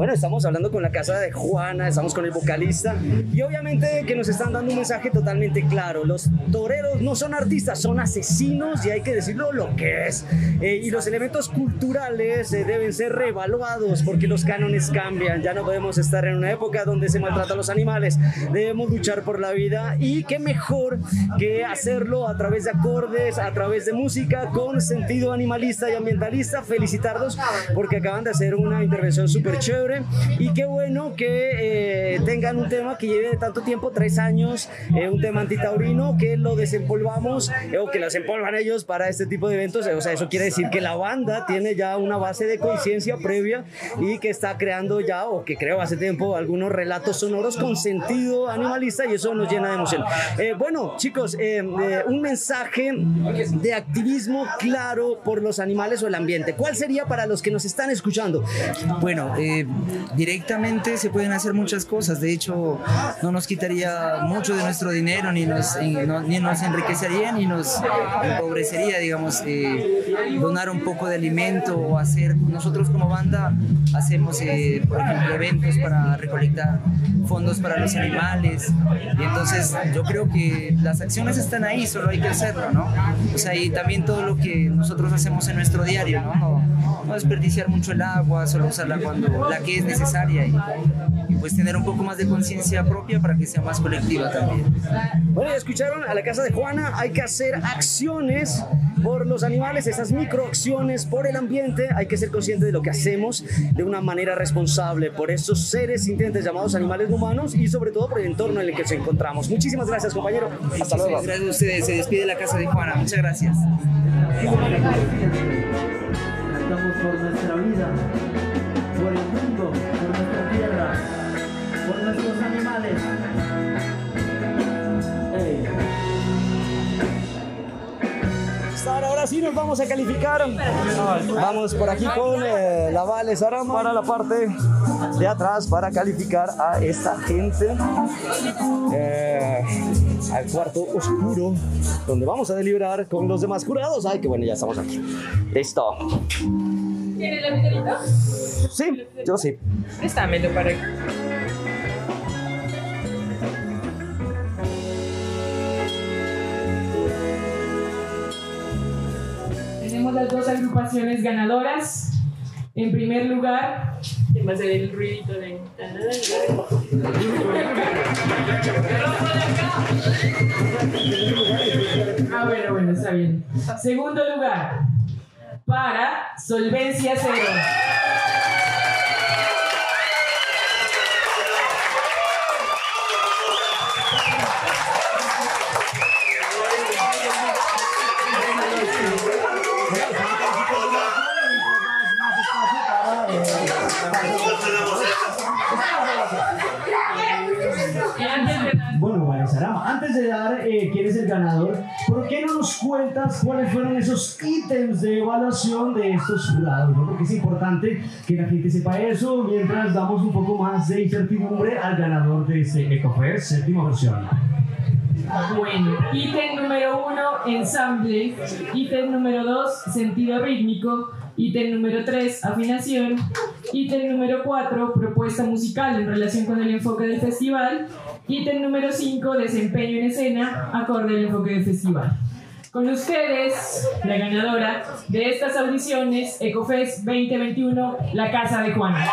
Bueno, estamos hablando con la casa de Juana, estamos con el vocalista y obviamente que nos están dando un mensaje totalmente claro. Los toreros no son artistas, son asesinos y hay que decirlo lo que es. Eh, y los elementos culturales eh, deben ser reevaluados porque los cánones cambian. Ya no podemos estar en una época donde se maltrata a los animales. Debemos luchar por la vida y qué mejor que hacerlo a través de acordes, a través de música con sentido animalista y ambientalista. Felicitarlos porque acaban de hacer una intervención súper chévere y qué bueno que eh, tengan un tema que lleve tanto tiempo, tres años, eh, un tema antitaurino, que lo desempolvamos eh, o que lo desempolvan ellos para este tipo de eventos. O sea, eso quiere decir que la banda tiene ya una base de conciencia previa y que está creando ya, o que creó hace tiempo, algunos relatos sonoros con sentido animalista y eso nos llena de emoción. Eh, bueno, chicos, eh, eh, un mensaje de activismo claro por los animales o el ambiente. ¿Cuál sería para los que nos están escuchando? Bueno, eh, directamente se pueden hacer muchas cosas. De hecho, no nos quitaría mucho de nuestro dinero, ni nos, ni nos enriquecería, ni nos empobrecería, digamos, eh, donar un poco de alimento o hacer. Nosotros como banda hacemos, eh, por ejemplo, eventos para recolectar fondos para los animales. Y entonces yo creo que las acciones están ahí, solo hay que hacerlo, ¿no? O sea, y también todo lo que nosotros hacemos en nuestro diario, ¿no? No, no desperdiciar mucho el agua, solo usarla cuando la que es necesaria y, y pues tener un poco más de conciencia propia para que sea más colectiva también. Bueno, ya escucharon a la casa de Juana, hay que hacer acciones por los animales, esas microacciones por el ambiente, hay que ser consciente de lo que hacemos de una manera responsable por esos seres sintientes llamados animales humanos y sobre todo por el entorno en el que nos encontramos. Muchísimas gracias, compañero. Hasta luego. Gracias a ustedes. Se despide la casa de Juana. Muchas gracias. Por nuestra vida, por el mundo, por nuestra tierra, por nuestros animales. Ahora sí nos vamos a calificar. Vamos por aquí con eh, la Vale Sarama para la parte de atrás para calificar a esta gente eh, al cuarto oscuro donde vamos a deliberar con los demás jurados. Ay, qué bueno, ya estamos aquí. Listo. ¿Tiene la? Sí, yo sí. Préstamelo para Tenemos las dos agrupaciones ganadoras. En primer lugar, ¿quién va a hacer el ruidito de... Ah, bueno, bueno, está bien. Segundo lugar, para Solvencia Cero. Antes de dar eh, quién es el ganador, ¿por qué no nos cuentas cuáles fueron esos ítems de evaluación de estos jurados? ¿no? Porque es importante que la gente sepa eso mientras damos un poco más de incertidumbre al ganador de este EcoFest, séptima versión. Bueno, ítem número uno, ensamble. Ítem número dos, sentido rítmico. Ítem número tres, afinación. Ítem número cuatro, propuesta musical en relación con el enfoque del festival. Ítem número cinco, desempeño en escena, acorde al enfoque del festival. Con ustedes, la ganadora de estas audiciones, EcoFest 2021, La Casa de Juana.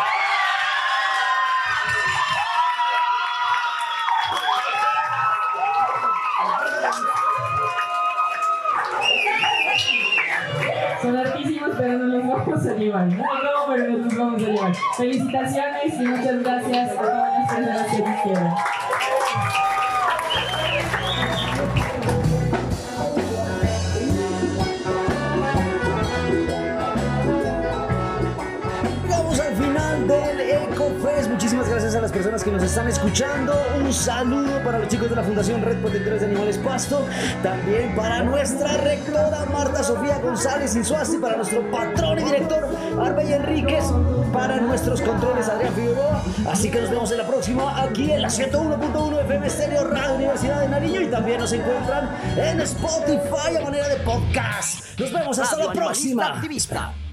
No, pero no los vamos a llevar. Felicitaciones y muchas gracias a todas las personas que nos. Personas que nos están escuchando. Un saludo para los chicos de la Fundación Red Protectores de Animales Pasto. También para nuestra rectora Marta Sofía González Insuasti. Para nuestro patrón y director Arbey Enríquez. Para nuestros controles Adrián Figueroa. Así que nos vemos en la próxima aquí en la 101.1 FM Estéreo Radio Universidad de Nariño. Y también nos encuentran en Spotify a manera de podcast. Nos vemos hasta Radio la próxima. Activista.